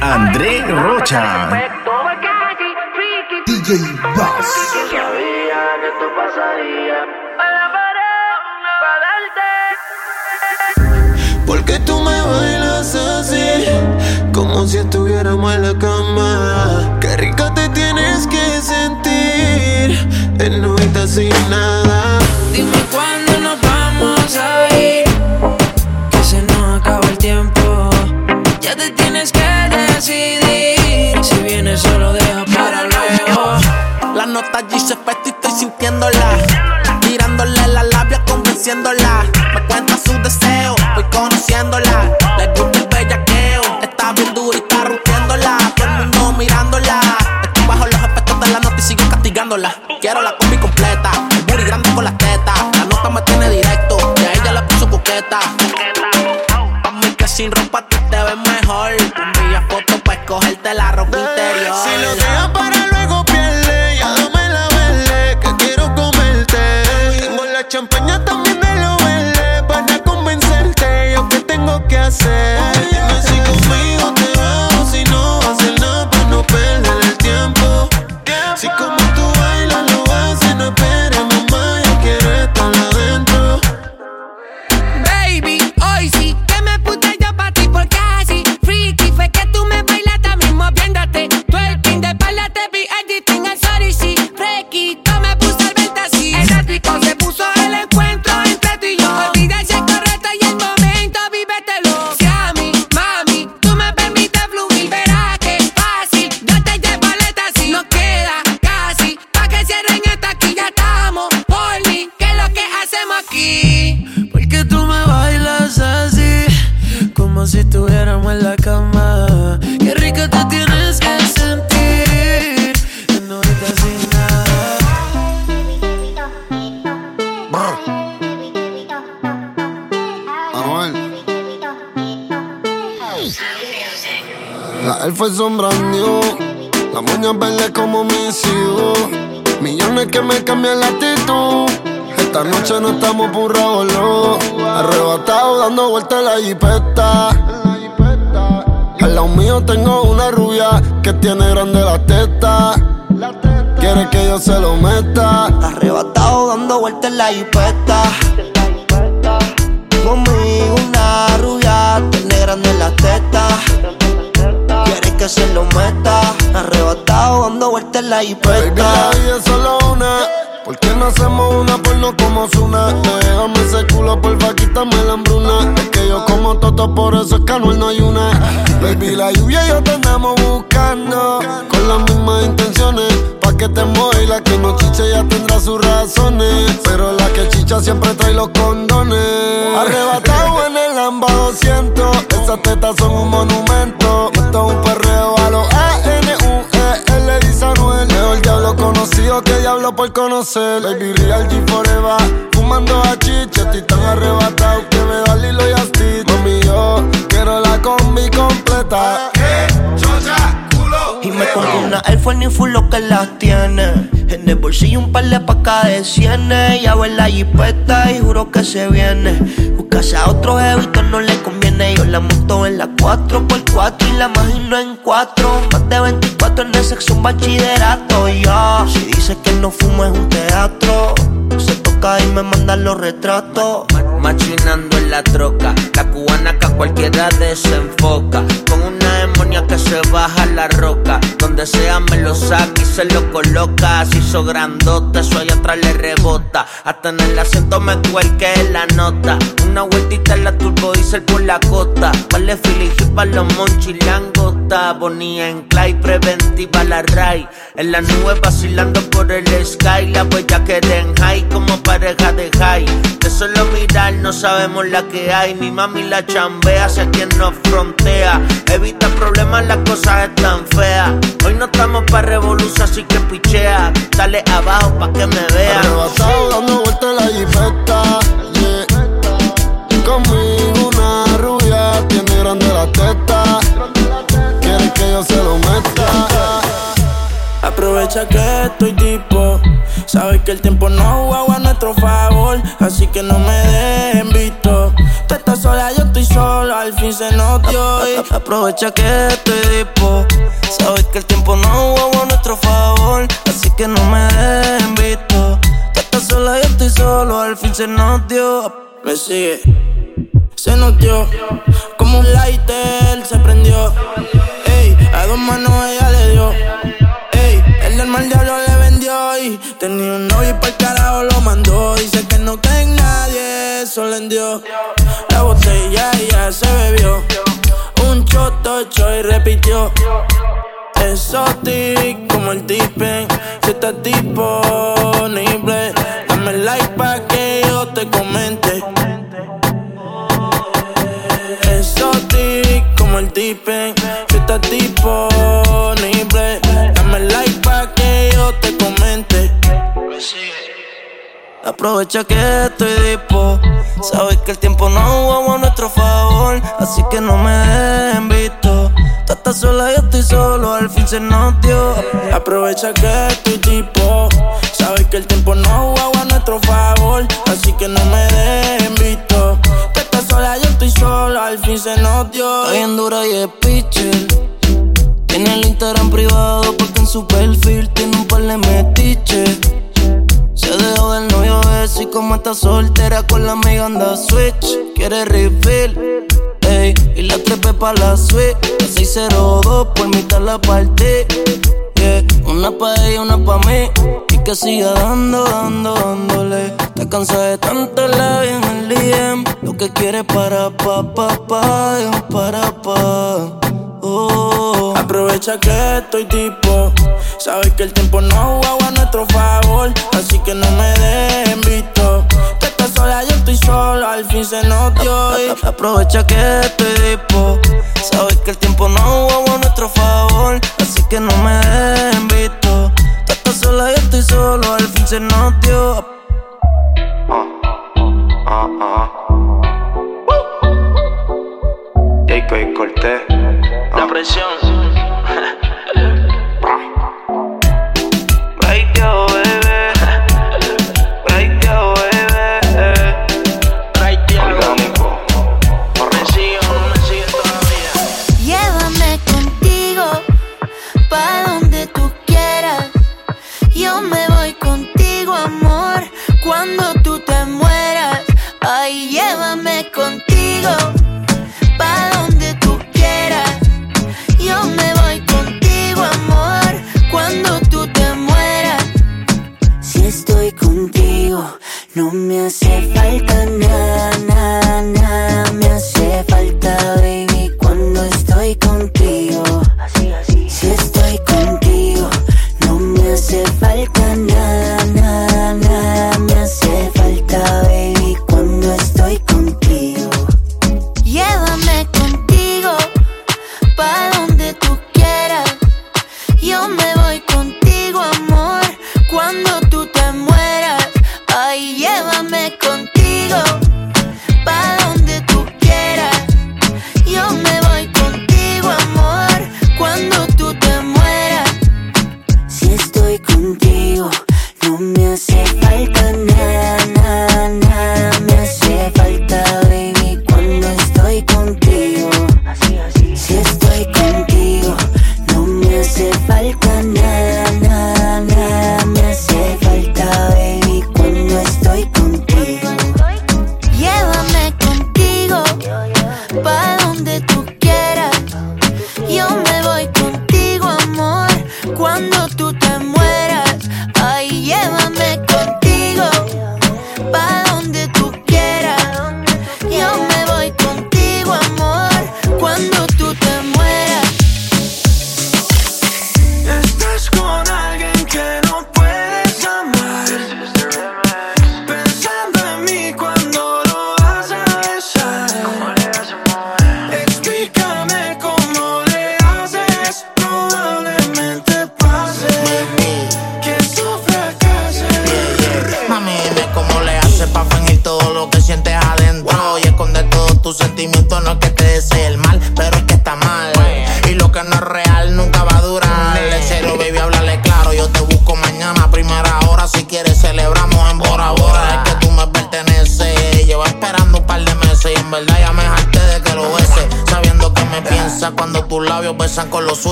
André Rocha. DJ Bass. Sabía que esto pasaría. Porque tú me bailas así, como si estuviéramos en la cama. Qué rica te tienes que sentir, en noche sin nada. Si vienes solo deja para luego. La nota allí se y estoy sintiéndola. Mirándole la labia, convenciéndola. Me cuenta sus deseos, voy conociéndola. Le gusta el bellaqueo, está bien dura y está rompiéndola. Todo el mundo mirándola. Estoy bajo los efectos de la nota y sigo castigándola. Quiero la La elfa es la moña verde como mis hijos. Millones que me cambian la actitud. Esta noche no estamos por boludo. Arrebatado dando vueltas en la jipeta. Al lado mío tengo una rubia que tiene grande la teta. Quiere que yo se lo meta. Arrebatado dando vueltas en la jipeta. Conmigo una rubia, tiene grande la teta. Que se lo meta. Arrebatado dando vueltas en la Baby, jipeta. la es solo una. ¿Por qué no hacemos una porno como Zuna? Déjame ese culo, porfa, quítame la hambruna. Es que yo como toto, por eso es que Anuel no hay una. Baby, la lluvia y yo te andamos buscando. Con las mismas intenciones. Que te mueva y la que no chiche ya tendrá sus razones. Pero la que chicha siempre trae los condones. Arrebatado en el Lamba 200. Esas tetas son un monumento. Esto es un perreo a los dice Anuel. Mejor diablo conocido que diablo por conocer. Baby Real G Forever. Fumando a chicha, estoy tan arrebatado que me da Lilo y Asti. Mami, yo quiero la combi completa. Y me compro una Air Force full lo que las tiene. En el bolsillo un par de pacas de cienes. Ya en la jipeta y juro que se viene. Buscarse a otro jevito no le conviene. Yo la monto en la 4x4 y la imagino en 4. Más de 24 en el sexo un bachillerato. Ya, si dice que no fumo es un teatro. Se toca y me manda los retratos. Machinando en la troca, la cubana que a cualquiera desenfoca. Con una demonia que se baja la roca. Donde sea me lo saca y se lo coloca. Se hizo grandote, eso allá atrás le rebota. Hasta en el asiento me cuelque la nota. Una vueltita en la turbo diesel por la costa. Vale filigí pa' los monchis langota. Bonía en clay, preventiva la ray. En la nube vacilando por el sky. La huella que en high como pareja de high. De solo mirar no sabemos la que hay. Mi mami la chambea, sé quien nos frontea. Evita problemas, las cosas están feas. Hoy no estamos pa' revolución, así que pichea. Dale abajo pa' que me vean. Arrebatado dando vueltas la jipeta. Aprovecha que estoy tipo. Sabes que el tiempo no juega a nuestro favor. Así que no me dejen visto. Tú estás sola, yo estoy solo, al fin se nos Aprovecha que estoy dispo. Sabes que el tiempo no jugó a nuestro favor, así que no me dejen visto. Tú estás sola, yo estoy solo, al fin se nos. Me sigue, se nos dio. Como un lighter se prendió. Ey, a dos manos ella le dio. Mal diablo le vendió. Y tenía un novio y el carajo lo mandó. Dice que no cree en nadie, eso le dio. La botella ya se bebió. Un choto y repitió. Exotic como el tipen Si estás disponible Dame like pa' que yo te comente Exotic como el tipen Si estás disponible Aprovecha que estoy dispo. Sabes que el tiempo no jugó a nuestro favor, así que no me dejen visto. Tú estás sola, yo estoy solo, al fin se nos dio. Aprovecha que estoy tipo Sabes que el tiempo no jugaba a nuestro favor Así que no me dejen visto Que estás sola, yo estoy solo Al fin se nos dio Está bien dura y es pitcher. Tiene el Instagram privado porque en su perfil tiene un par de metiches. Se dejó del novio ese y como está soltera con la amiga anda switch. Quiere refill, ey, y la trepe pa' la suite. La 602 por mitad la partí. Yeah, una pa' ella, una pa' mí. Y que siga dando, dando, dándole. Te cansé de tanto la en el DM. Lo que quiere para pa, pa, pa, para pa. Oh. Aprovecha que estoy tipo Sabes que el tiempo no jugaba a nuestro favor Así que no me dejen visto Que estás sola, yo estoy solo Al fin se nos dio y Aprovecha que estoy dispo. Sabes que el tiempo no jugó a nuestro favor, así que no me dejen visto. Tú estás sola, yo estoy solo, al fin se nos dio. Jacob y Cortés. La presión.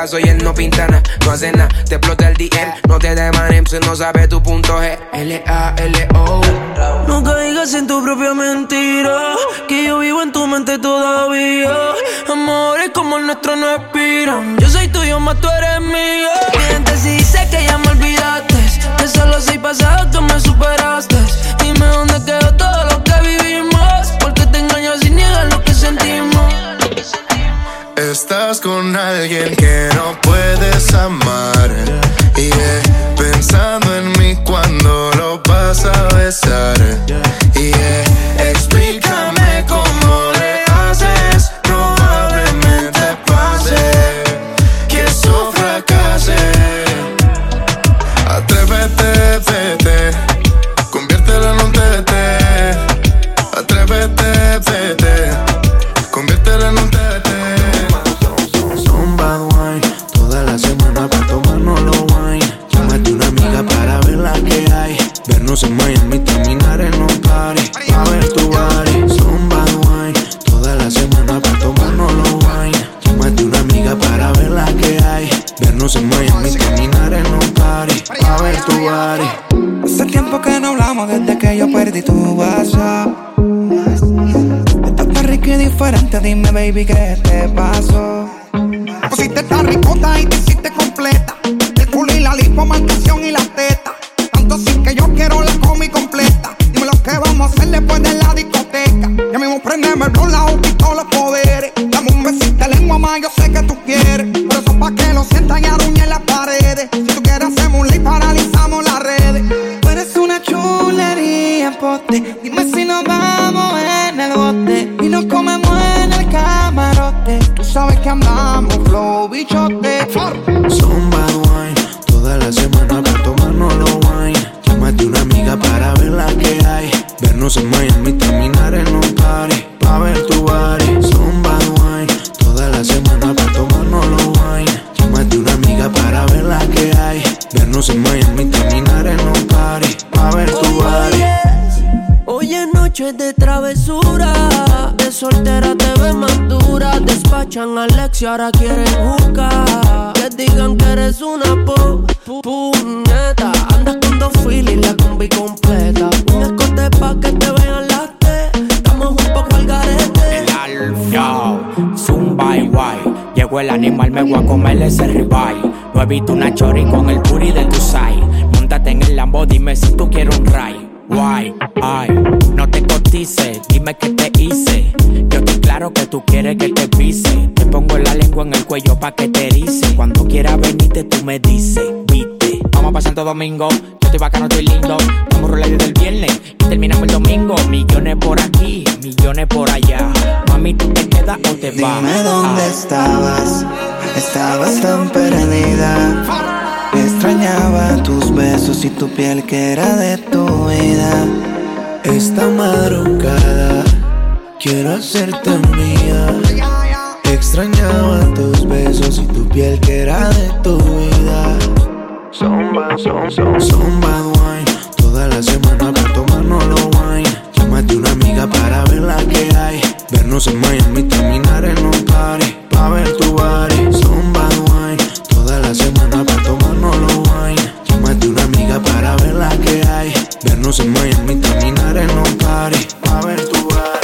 Picasso y él no pinta nada, no hace nada. Te explota el DM, no te demanen, si no sabe tu punto G. L-A-L-O. No caigas en tu propia mentira, que yo vivo en tu mente todavía. Amores como el nuestro no expiran. Yo soy tuyo, más tú eres mío. Mientes si dice que ya me olvidaste, que solo soy pasado, tú me superaste. Alguien que no puedes amar. Y eh, pensando en mí cuando lo vas a besar. Baby qué De travesura. De soltera te ves más dura. Despachan a Alex y ahora quieren jugar. Que digan que eres una po, pu- puñeta. Andas con dos filis, la combi completa. Un escote pa' que te vean las T. Estamos un poco al garete. Yo, Zumba y guay. Llegó el animal, me voy a comer ese ribeye. No he visto una chori con el booty de tu side. Montate en el Lambo, dime si tú quieres un ride. Guay, ay, no te cotices, dime qué te hice. Yo estoy claro que tú quieres que te pise. Te pongo la lengua en el cuello pa' que te erice. Cuando quieras venirte, tú me dices, viste. Vamos pa' Santo Domingo, yo estoy bacano, estoy lindo. Vamos a rolar desde el viernes y terminamos el domingo. Millones por aquí, millones por allá. Mami, tú te quedas o te vas. Dime dónde estabas, estabas tan perdida. Extrañaba tus besos y tu piel que era de tu vida. Esta madrugada quiero hacerte mía. Extrañaba tus besos y tu piel que era de tu vida. Son bad wine. Toda la semana para tomarnos los wine. Llámate una amiga para ver la que hay. Vernos en Miami, terminar en un party. Pa' ver tu body. Son bad wine. Toda la semana para ver la que hay. Vernos en Miami, terminar en un party. Pa' ver tu bar.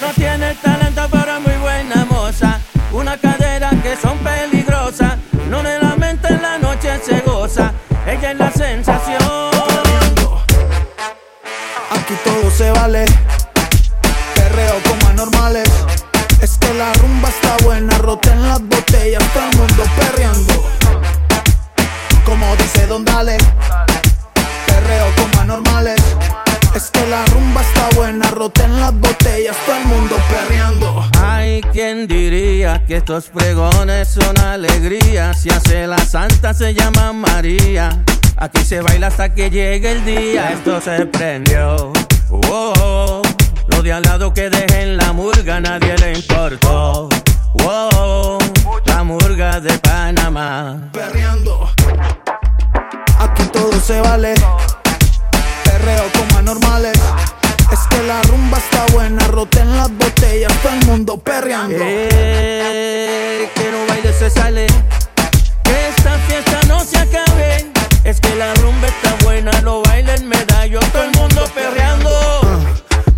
No tiene talento, pero es muy buena moza. Una cadera que son peligrosas. No le lamenta en la noche, se goza. Ella es la sensación. Aquí todo se vale buena, roten las botellas, todo el mundo perreando. Como dice Don Dale, perreo como anormales. Es que la rumba está buena, roten las botellas, todo el mundo perreando. Ay, ¿quién diría que estos pregones son alegría? Si hace la santa se llama María. Aquí se baila hasta que llegue el día, esto se prendió. Wow, lo de al lado que dejen la murga, nadie le importó. Wow, la murga de Panamá. Perreando. Aquí todo se vale. Perreo como anormales. Es que la rumba está buena, roten las botellas, todo el mundo perreando. Eh, que no baile se sale. Que esta fiesta no se acabe. Es que la rumba está buena, lo baila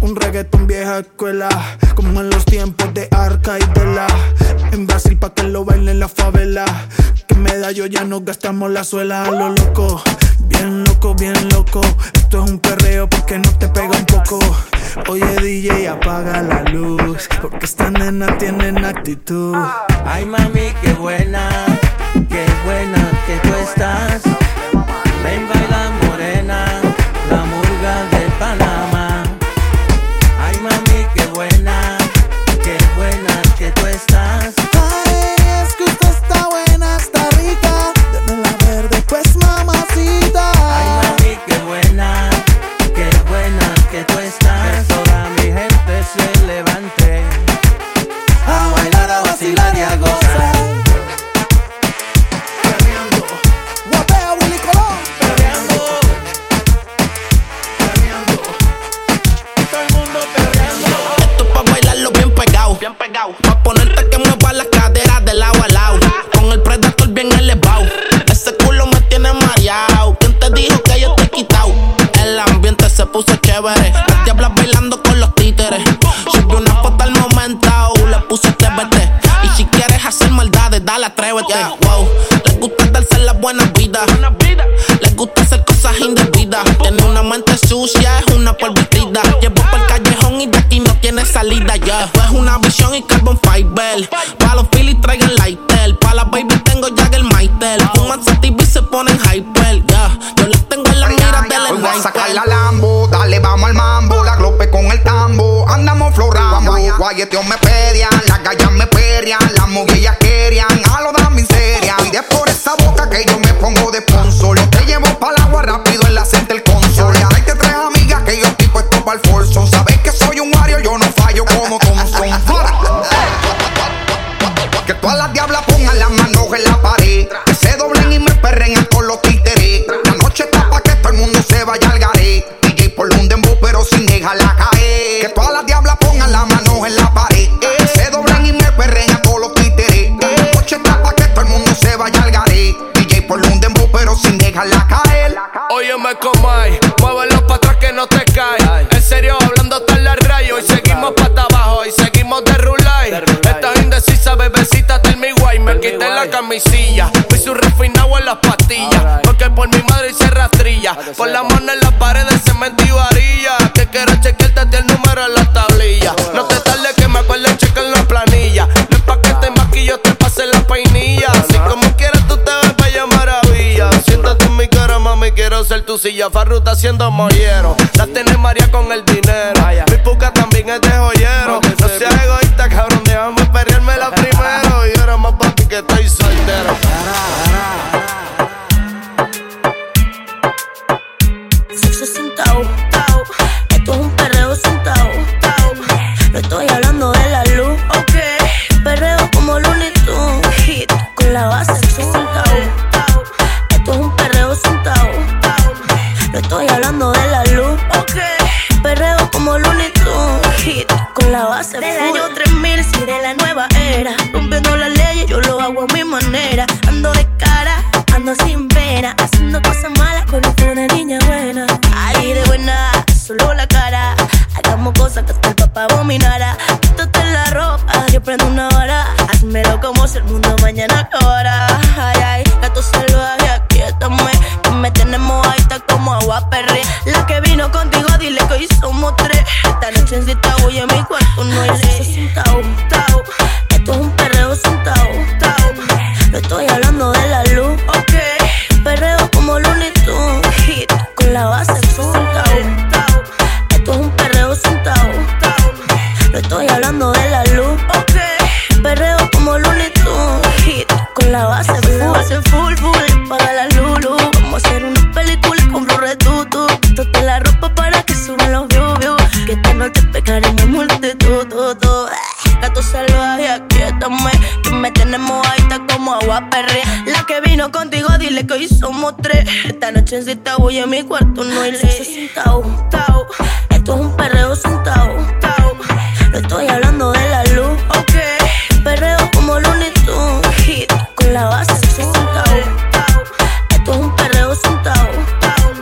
Un reggaetón vieja escuela, como en los tiempos de Arca y de la. En Brasil pa' que lo bailen la favela. Que medallo ya no gastamos la suela lo loco. Bien loco, bien loco. Esto es un perreo porque no te pega un poco. Oye DJ, apaga la luz. Porque esta nena tienen actitud. Ay mami, qué buena, qué buena que tú estás. Ven baila chévere. Las diablas bailando con los títeres. Subí una foto al momento. Le puse TBT. Y si quieres hacer maldades, dale, atrévete. Wow. Les gusta darse las buenas vidas. Les gusta hacer cosas indebidas. Tiene una mente sucia, es una pervertida. Llevo el y de aquí no tiene salida ya. Esto es una visión y carbon fiber. Pa' los Phillies traigan lighter. Pa' las baby tengo Jagger Maitel. Fuman sativa y se ponen hyper. Ya, yo les tengo en la mira del Hoy voy a sacar la Lambo, dale vamos al mambo, la glope con el tambo, andamos florando, guayeteo me pedian, las gallas me perrean, las movillas querían, a lo dan miseria, y de por esa boca que yo me pongo de sponsor, te llevo pa'l agua rápido en la center console, dejarla caer. Óyeme como hay, muévelo para atrás que no te cae. En serio, hablando hasta la rayo. Y seguimos para abajo y seguimos de rulay. Estás indecisa, bebecita, tell me guay. Me quité la camisilla, fui su refinado en las pastillas. Porque por mi madre hice rastrilla. Por la mano en la pared de cemento y varilla. Que quiero chequearte el número en la tablilla. No ser tu silla. Farruta siendo mollero. La tiene María con el dinero. Mi puca también es de joyero. No seas egoísta, cabrón, déjame perrearme la primero. Y ahora más papi que estoy soltero. Ando de cara, ando sin pena, haciendo cosas malas con una niña buena. Ay, de buena, solo la cara. Hagamos cosas que hasta el papá abominara. Quítate la ropa, yo prendo una hora. Házmelo como si el mundo mañana chancita voy a mi cuarto, no hay ley. Esto es un perreo sin tau, tau. No estoy hablando de la luz, ok. Perreo como Looney Tunes, hit. Con la base, sexo sin. Esto es un perreo sin tau, tau.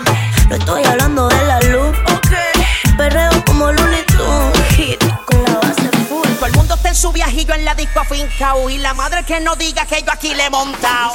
No estoy hablando de la luz, ok. Perreo como Looney Tunes, hit. Con la base full. Todo el mundo está en su viajillo en la disco afincao. Y la madre que no diga que yo aquí le he montado.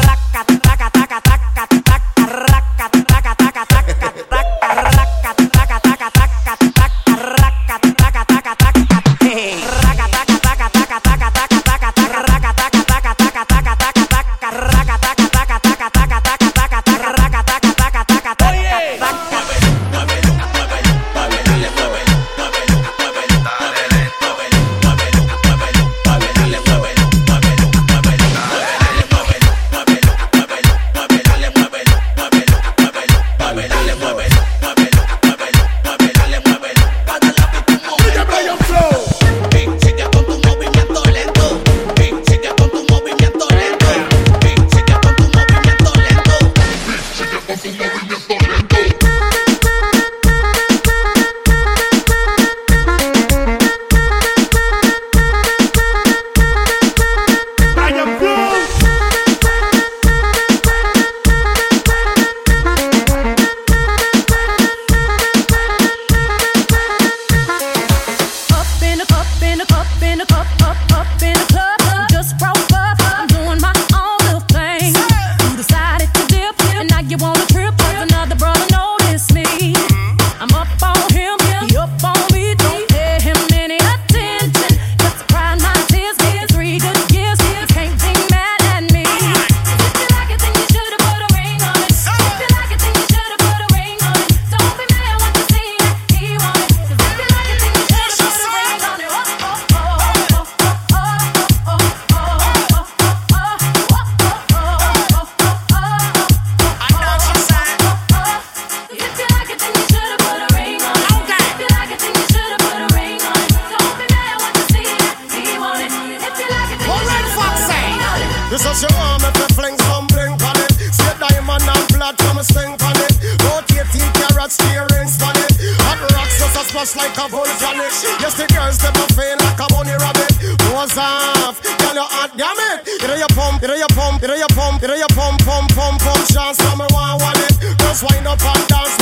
This is your arm if you fling some bling on it. Straight diamond and blood from a sting on it. Rotate in carrots, earrings on it. Hot rocks just a splash like a volcanic. Yes, the girls they a fail like a bunny rabbit. Nose off, tell your hot damn it. It is your pump, it is your pump, it is your pump, it is your pump, pump, pump, pump. Chance, come and want it. Just wind up and dance.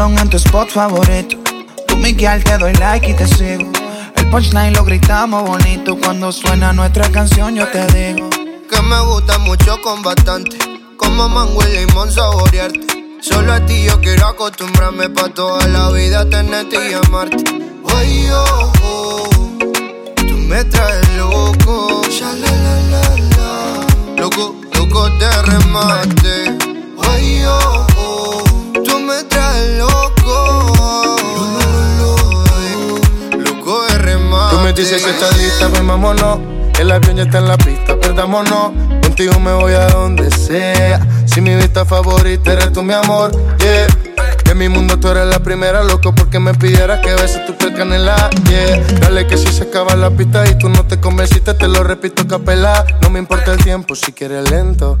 En tu spot favorito. Tú, Miguel, te doy like y te sigo. El punchline lo gritamos bonito. Cuando suena nuestra canción, yo te digo. Que me gusta mucho con bastante Como mango y limón saborearte Solo a ti yo quiero acostumbrarme Pa' toda la vida tenerte y amarte Ay, oh, oh, tú me traes loco Ya. Loco, loco de remate Ay, oh, oh, tú me traes me dices que estás lista, pues vámonos. El avión ya está en la pista, perdámonos. Contigo me voy a donde sea. Si mi vista favorita eres tú, mi amor, yeah. En mi mundo tú eres la primera, loco, porque me pidieras que beses tu piel canela, yeah. Dale que si se acaba la pista y tú no te convenciste, te lo repito capela. No me importa el tiempo si quieres lento.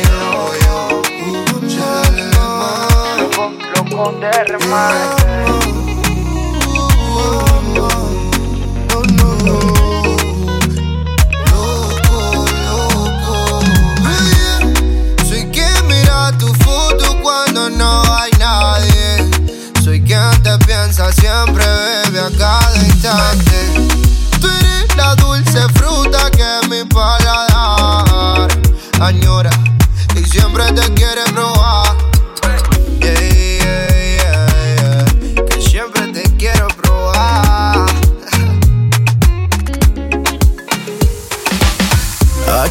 quien quien te piensa siempre, bebe a cada instante. Tú eres la dulce fruta que mi paladar añora y siempre te quiere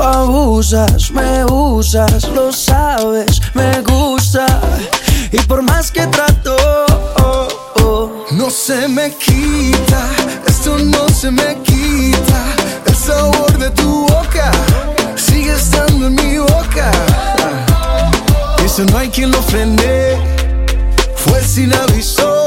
Abusas, me usas, lo sabes, me gusta. Y por más que trato, oh, oh, No se me quita, esto no se me quita. El sabor de tu boca sigue estando en mi boca. Y eso no hay quien lo frene. Fue sin aviso.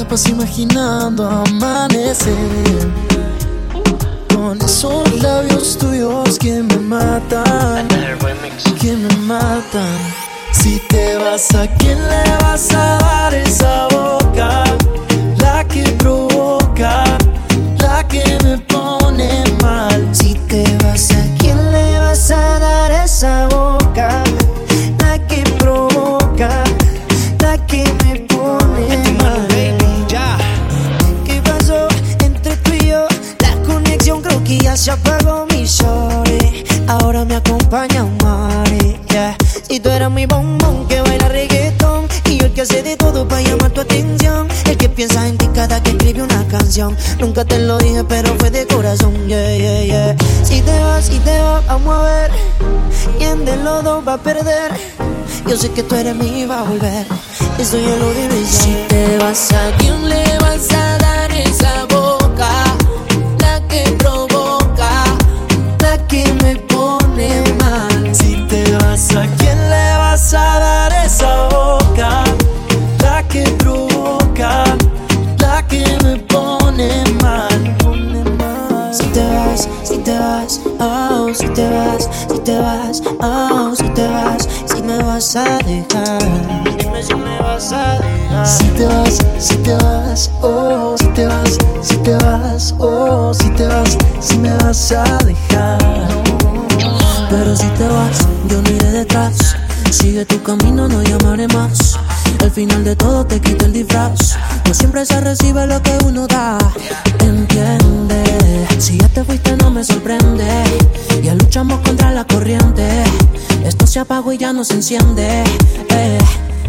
La paso imaginando amanecer. Con esos labios tuyos que me matan. Que me matan. Si te vas, ¿a quién le vas a dar esa boca? La que provoca, la que me pone mal. Si te vas, Nunca te lo dije pero fue de corazón, yeah, yeah, yeah. Si te vas, si te vas, vamos a ver ¿Quién de los dos va a perder? Yo sé que tú eres mi va a volver. Eso ya lo debes Si te vas, ¿a quién le vas a te vas, oh, si te vas, si me vas a dejar. Pero si te vas, yo no iré detrás. Sigue tu camino, no llamaré más. Al final de todo te quito el disfraz. No siempre se recibe lo que uno da. Entiende, si ya te fuiste no me sorprende. Ya luchamos contra la corriente. Esto se apagó y ya no se enciende. Eh,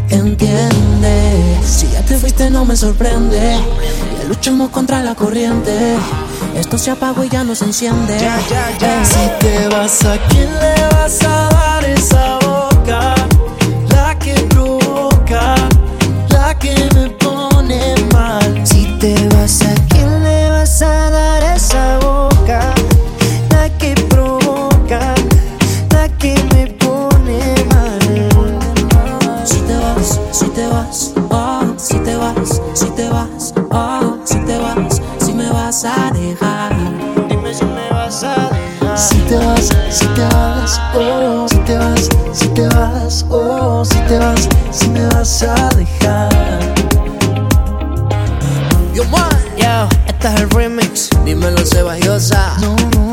entiende, si ya te fuiste no me sorprende. Ya luchamos contra la corriente. Esto se apagó y ya no se enciende. Eh, si te vas, ¿a quién le vas a dar esa boca? Si te vas, si te vas, oh, si te vas, si te vas, oh, si te vas, si me vas a dejar. Yo, man, yo, este es el remix, dímelo Sebas Yosa. No, no.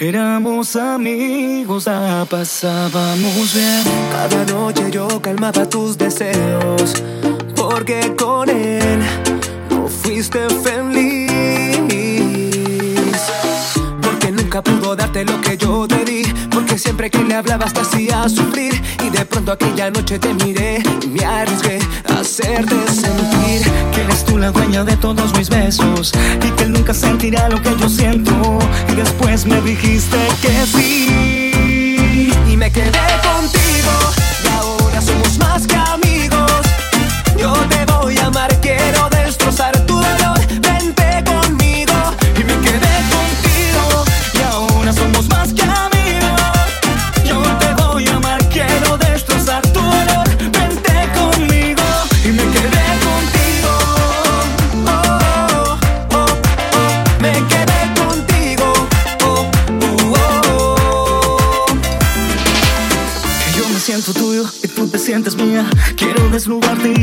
Éramos amigos, la pasábamos bien. Cada noche yo calmaba tus deseos, porque con él no fuiste feliz. Porque nunca pudo darte lo que yo te di siempre que le hablabas te hacía sufrir. Y de pronto aquella noche te miré y me arriesgué a hacerte sentir Que eres tú la dueña de todos mis besos Y que él nunca sentirá lo que yo siento. Y después me dijiste que sí. Y me quedé contigo.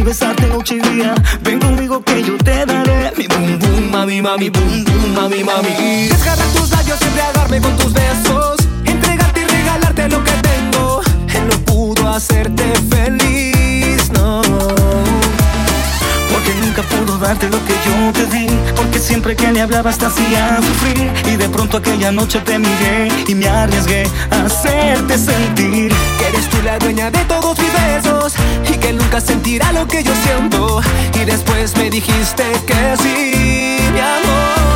besarte noche y día. Ven conmigo que yo te daré mi boom boom, mami, mami, boom boom, mami, mami. Desgarrar tus labios, embriagarme con tus besos. Entregarte y regalarte lo que tengo. Él no pudo hacerte feliz, no. Porque nunca pudo darte lo que yo te di porque siempre que le hablabas te hacía sufrir. Y de pronto aquella noche te miré Y me arriesgué a hacerte sentir Que eres tú la dueña de todos mis besos Y que nunca sentirá lo que yo siento. Y después me dijiste que sí, mi amor.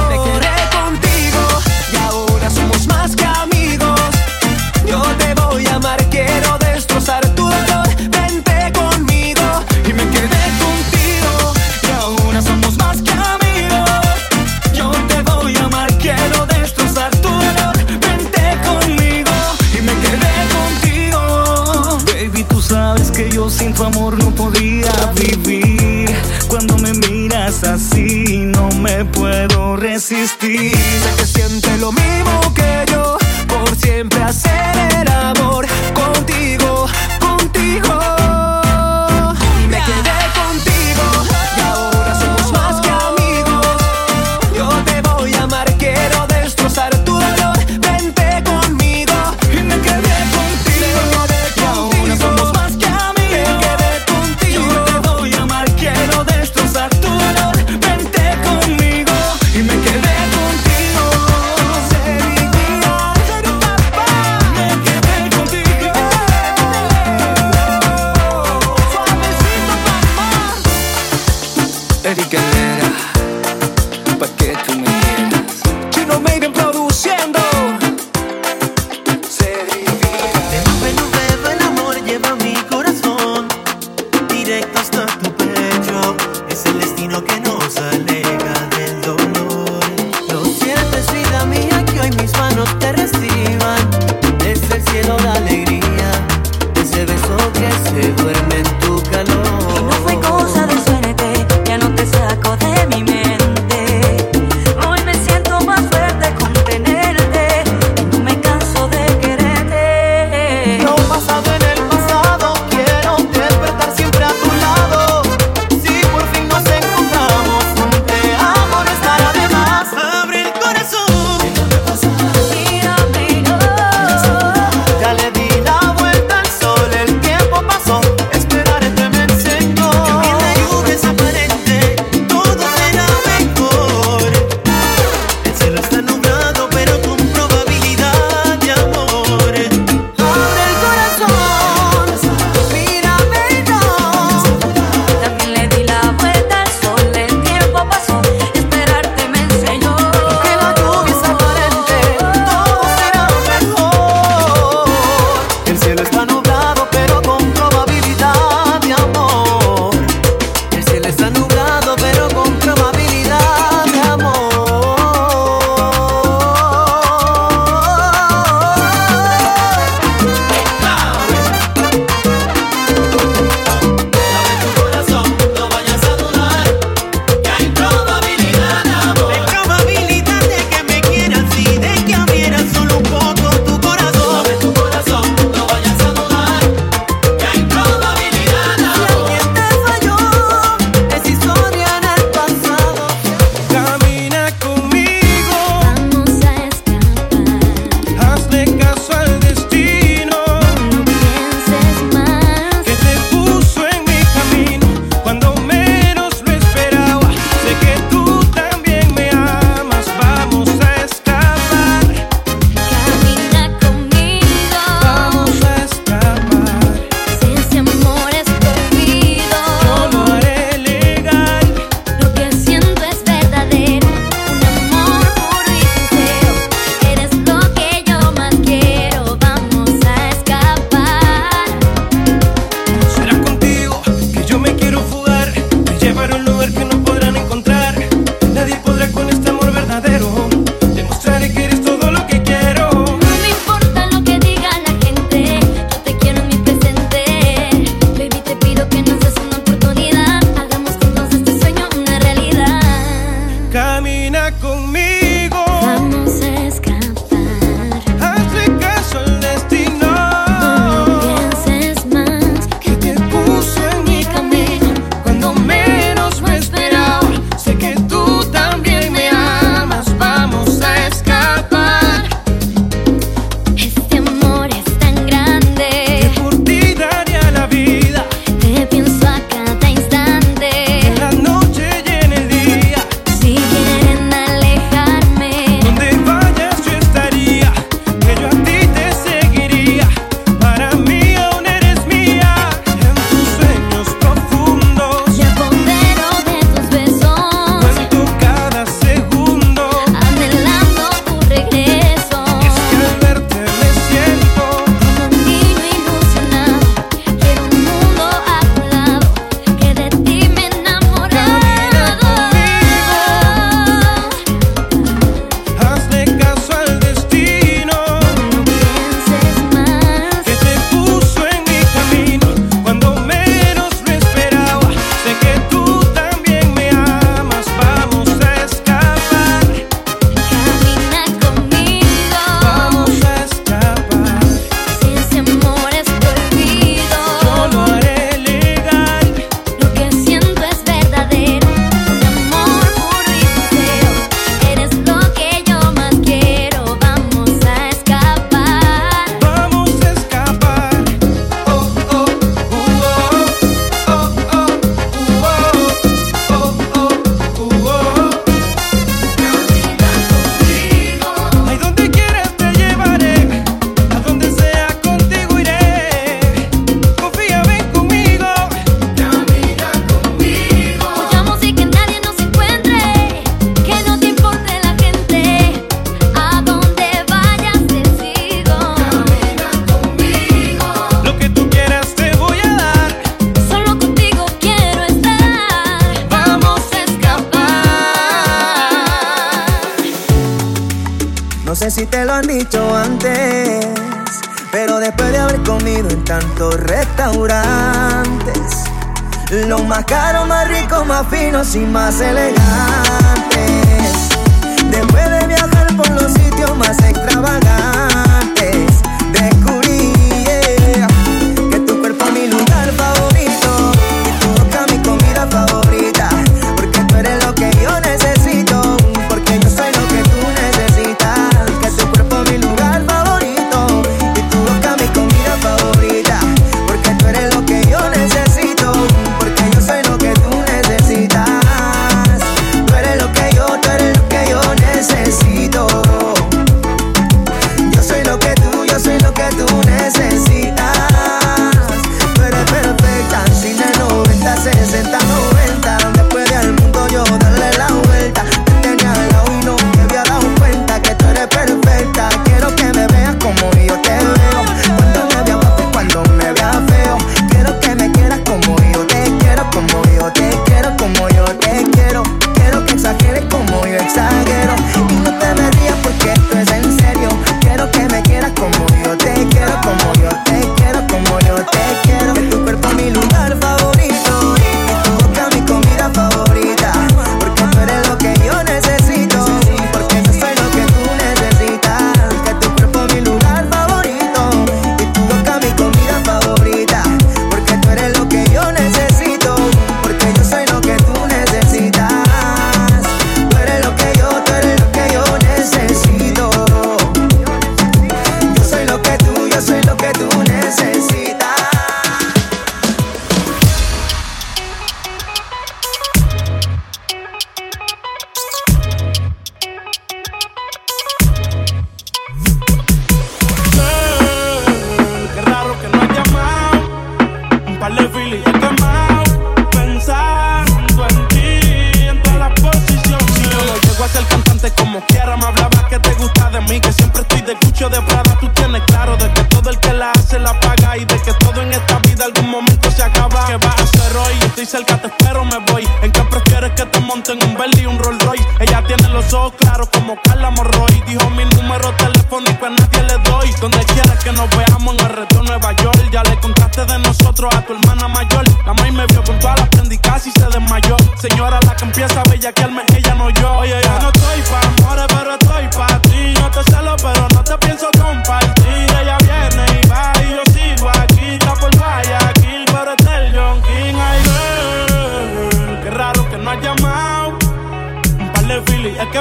Claros como Carla Morroy. Dijo mi número telefónico a nadie le doy. Donde quieras que nos veamos en el reto Nueva York. Ya le contaste de nosotros a tu hermana mayor. La maíz me vio con todas las prendicas y se desmayó. Señora, la que empieza a bellaquearme, ella no yo. Oye, yo no estoy pa' amores, pero estoy pa' ti. No te celo, pero no te pienso compartir. Ella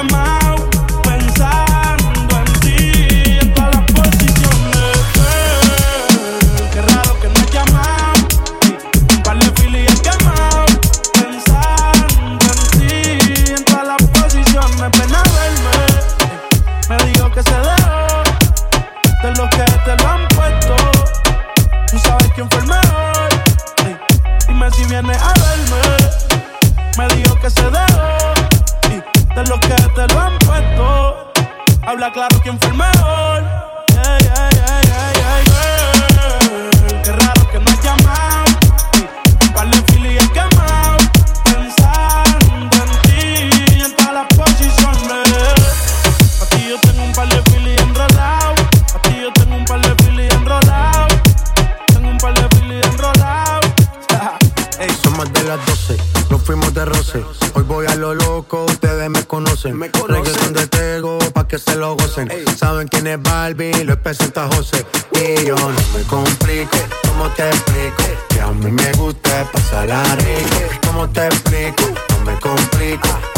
de filis Claro quién fue el mejor. Ey, ey, ey, ey, ey, girl. Qué raro que no has llamado. Un par de filis he quemado. Pensando en ti y en todas las posiciones. A ti yo tengo un par de filis enrolados. A ti yo tengo un par de filis enrolados. Tengo un par de filis enrolados. Ey, son más de las 12, nos fuimos de roce. Hoy voy a lo loco, ustedes me conocen. Me Reggaeton Saben quién es Barbie, lo presenta José. Y yo no me complico, ¿cómo te explico? Que a mí me gusta pasarla rico. ¿Cómo te explico? No me complico.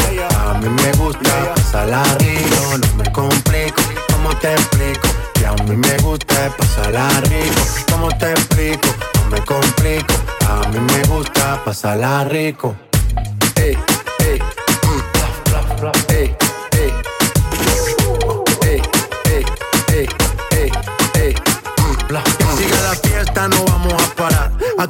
mí me gusta pasarla rico, no me complico, ¿cómo te explico? Que a mí me gusta pasarla rico, ¿cómo te explico? No me complico, a mí me gusta pasarla rico. Ey, ey, mm. ey, ey, ey, ey, ey, ey, ey, mm. Sigue la fiesta, no vamos a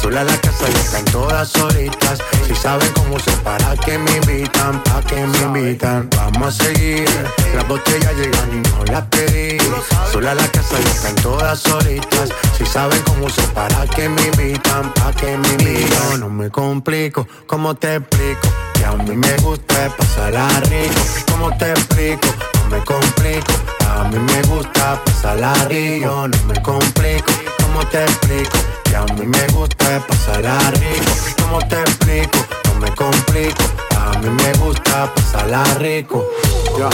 Sola la casa y están todas solitas. Si saben cómo se para que me invitan, pa' que me invitan. Vamos a seguir, las botellas llegan y no las pedí. Sola la casa y están todas solitas. Si saben cómo se para que me invitan, pa' que me invitan. No me complico, ¿cómo te explico? Que a mí me gusta pasarla rico. ¿Cómo te explico? No me complico. A mí me gusta pasarla rico. No me complico. ¿Cómo te explico? Que a mí me gusta pasarla rico. ¿Cómo te explico? No me complico. A mí me gusta pasarla rico. Ya,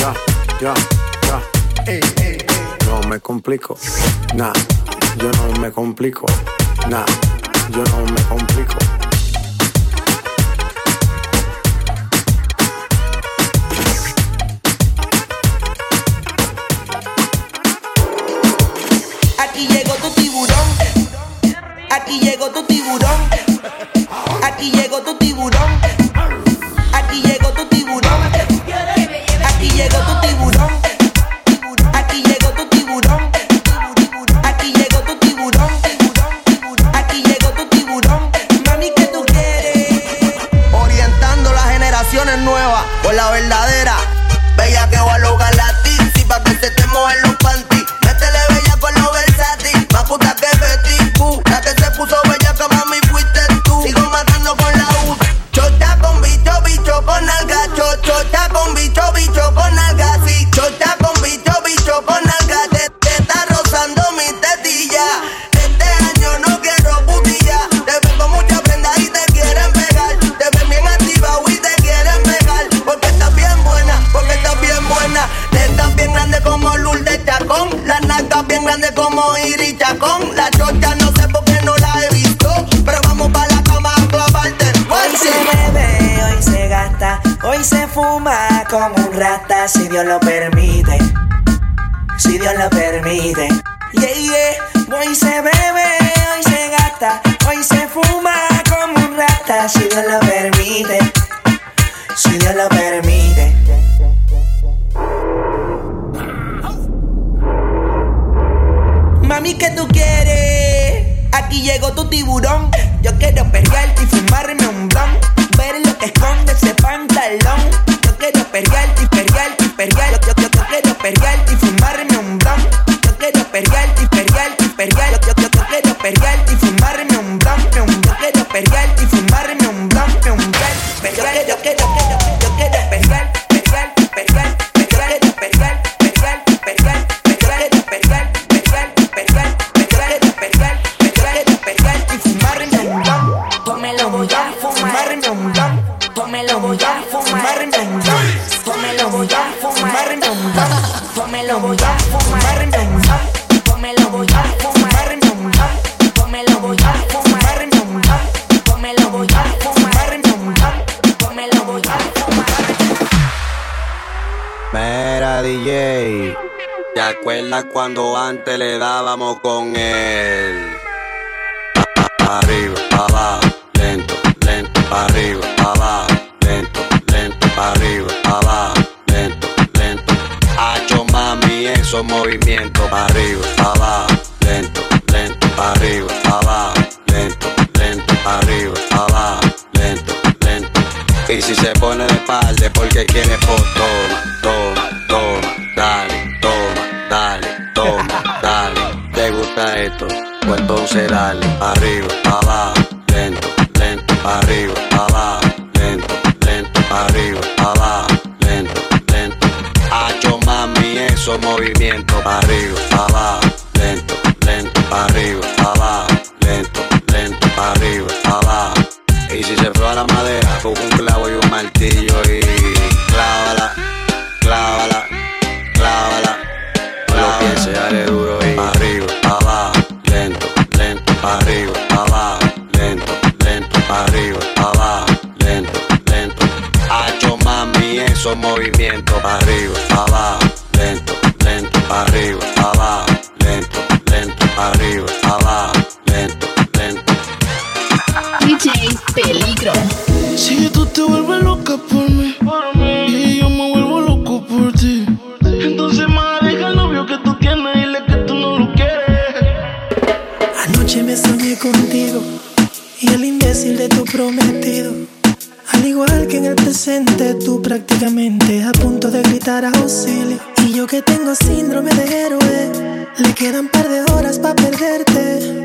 ya, ya, ya. No me complico. Nah, yo no me complico. Nah, yo no me complico. Llegó tu tiburón. Aquí llegó tu tiburón. Y si se pone de espalda porque quiere pues toma, toma, toma, dale, toma, dale, toma, dale. ¿Te gusta esto? Pues entonces dale, arriba, abajo, lento, lento, arriba, abajo, lento, lento, arriba, abajo, lento, lento. Hacho mami, esos movimientos, arriba, abajo, lento, lento, arriba, abajo, lento, lento, arriba, abajo. Y si se fue a la madera, busca un clavo martillo y clávala, clávala, clávala. No lo pienses, dale duro y arriba, abajo, lento, lento, arriba, abajo, lento, lento, arriba, abajo, lento, lento. Hacho mami, esos movimientos, arriba, abajo, lento, lento, arriba, abajo, lento, lento, arriba, abajo, lento, lento. DJ Peligro. Te vuelves loca por mí. Y yo me vuelvo loco por ti. Entonces, más deja el novio que tú tienes y le que tú no lo quieres. Anoche me soñé contigo y el imbécil de tu prometido. Al igual que en el presente, tú prácticamente a punto de gritar a auxilio. Y yo que tengo síndrome de héroe, le quedan par de horas para perderte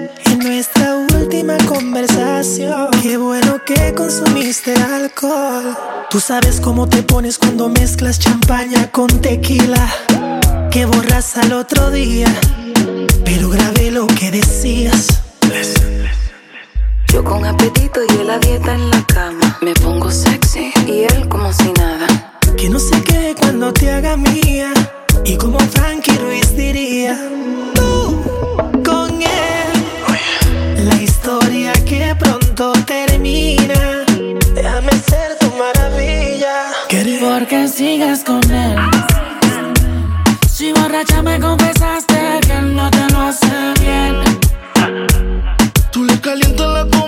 nuestra última conversación. Qué bueno que consumiste alcohol. Tú sabes cómo te pones cuando mezclas champaña con tequila. Que borras al otro día, pero grabé lo que decías. Yo con apetito y él a dieta en la cama. Me pongo sexy y él como si nada. Que no se quede cuando te haga mía. Y como Frankie Ruiz diría, tú con él. La historia que pronto termina. Déjame ser tu maravilla. Porque sigas con él. Si borracha me confesaste que él no te lo hace bien. Tú le calientas la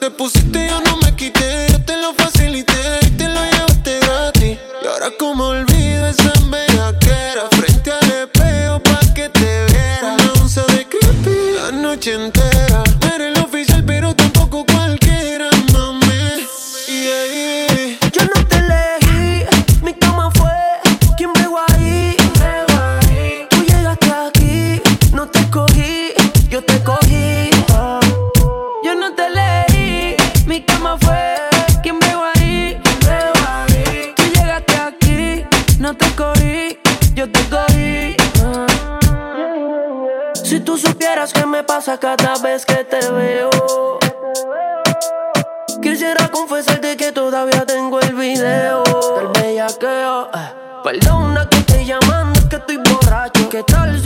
te pusiste yo video del bellaqueo. Eh. Perdona que estoy llamando, es que estoy borracho. ¿Qué tal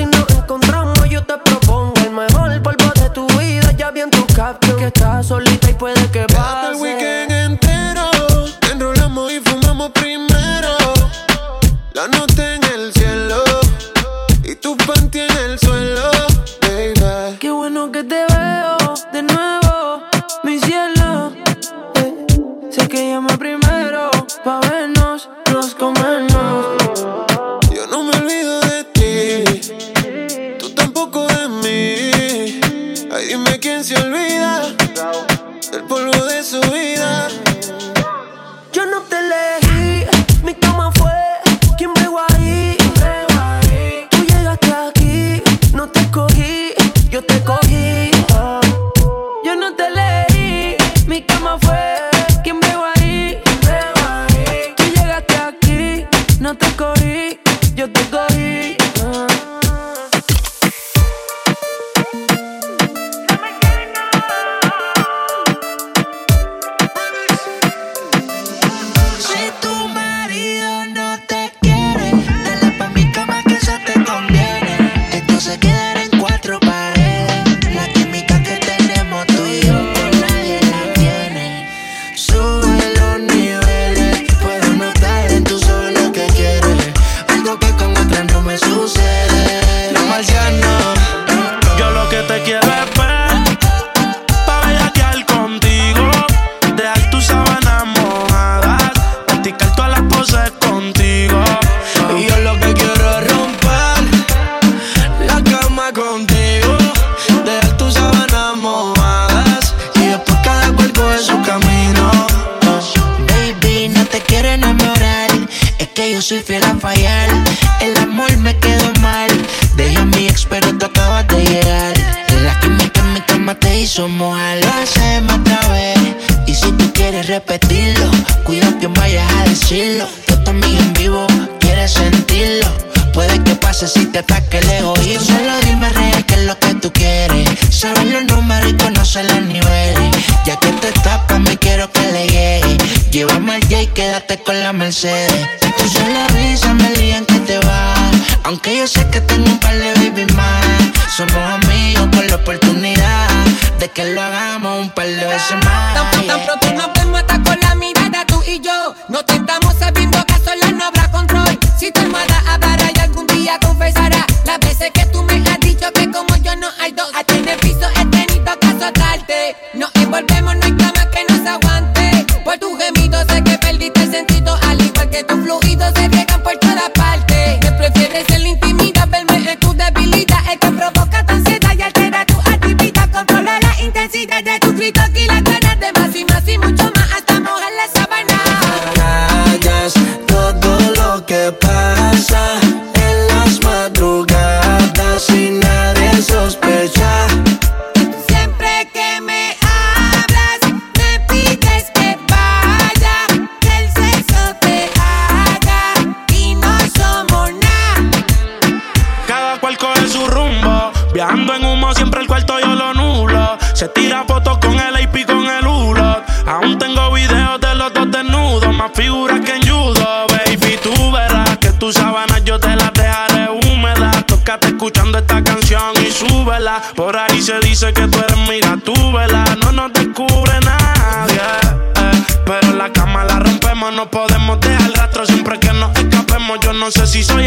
cada cual coge su rumbo. Viajando en humo, siempre el cuarto yo lo nulo. Se tira fotos con el AP con el ULO. Aún tengo videos de los dos desnudos, más figuras que en judo. Baby, tú verás que tus sábanas yo te las dejaré húmedas. Tócate escuchando esta canción y súbela. Por ahí se dice que tú eres mira, tú vela. No nos descubre nadie. Eh. Pero la cama la rompemos, no podemos dejar rastro siempre que nos escapemos. Yo no sé si soy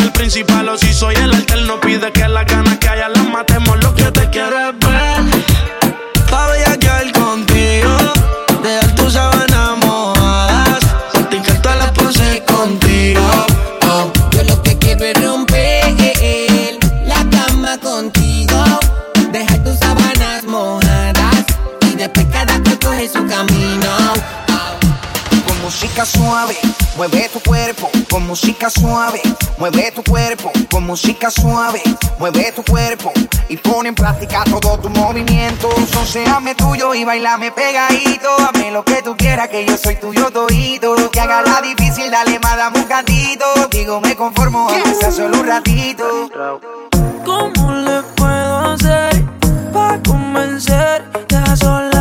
música suave, mueve tu cuerpo, con música suave, mueve tu cuerpo y pone en práctica todo tu movimiento. Sonseame tuyo y bailame pegadito, hazme lo que tú quieras que yo soy tuyo todito. Que haga la difícil, dale más dame un cantito. Digo, me conformo, aunque sea solo un ratito. ¿Cómo le puedo hacer para convencer? Ya sola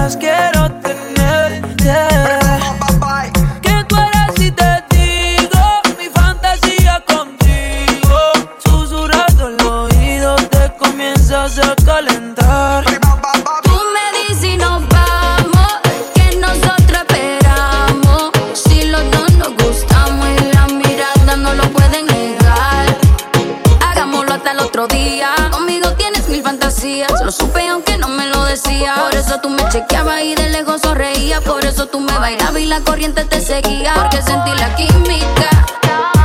Por eso tú me chequeabas y de lejos sonreía. Por eso tú me bailabas y la corriente te seguía. Porque sentí la química.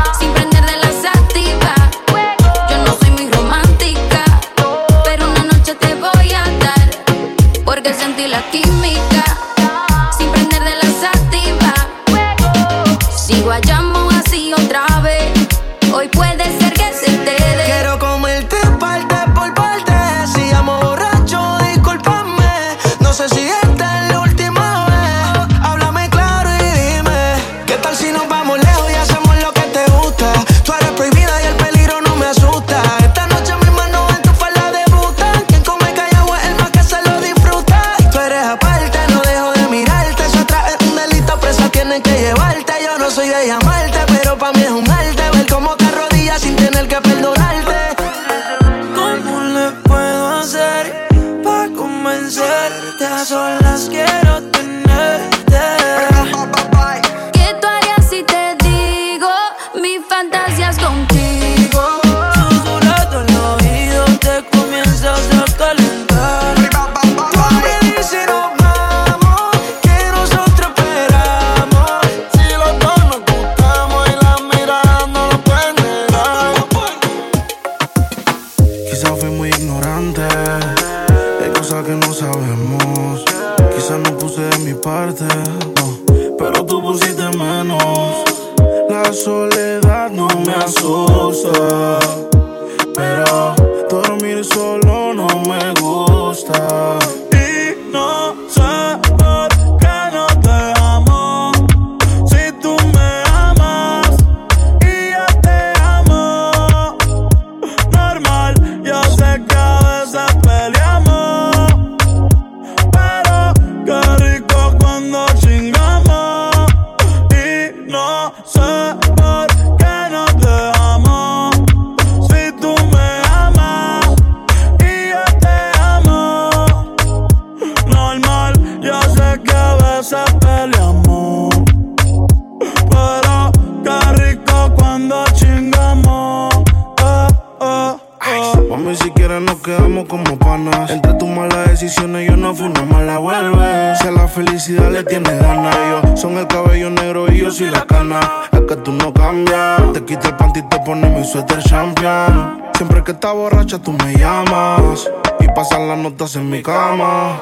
Te quito el panty y te pone mi suéter champion. Siempre que estás borracha, tú me llamas. Y pasan las notas en mi cama.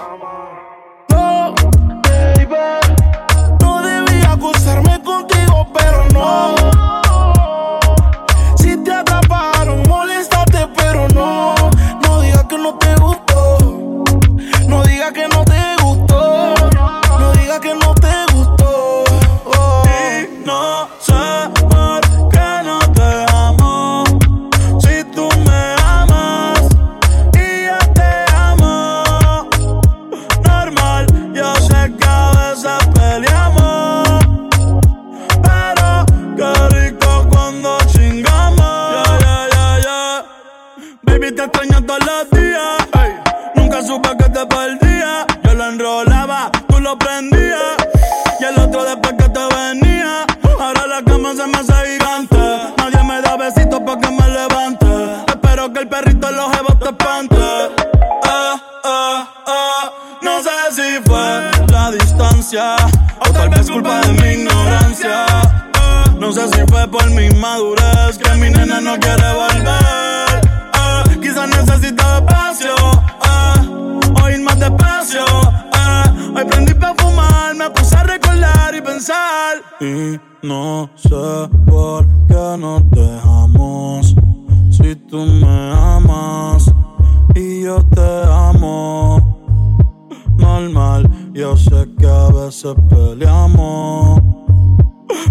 No, baby. No debía acusarme contigo, pero no. Si te atraparon, moléstate, pero no. No digas que no te gusta O tal vez culpa de mi ignorancia. Eh, no sé si fue por mi madurez que mi nena no quiere volver. Eh, quizás necesito espacio. Eh. O ir más despacio. Eh, hoy prendí para fumar, me puse a recordar y pensar. Y no sé por qué nos dejamos. Si tú me amas y yo te amo. Normal yo sé que a veces peleamos,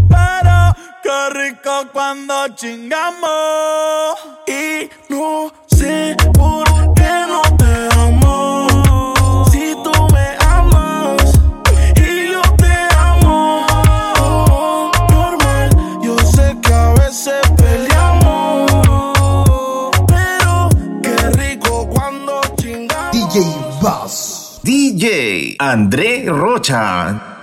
pero qué rico cuando chingamos. Y no sé por qué. André Rocha.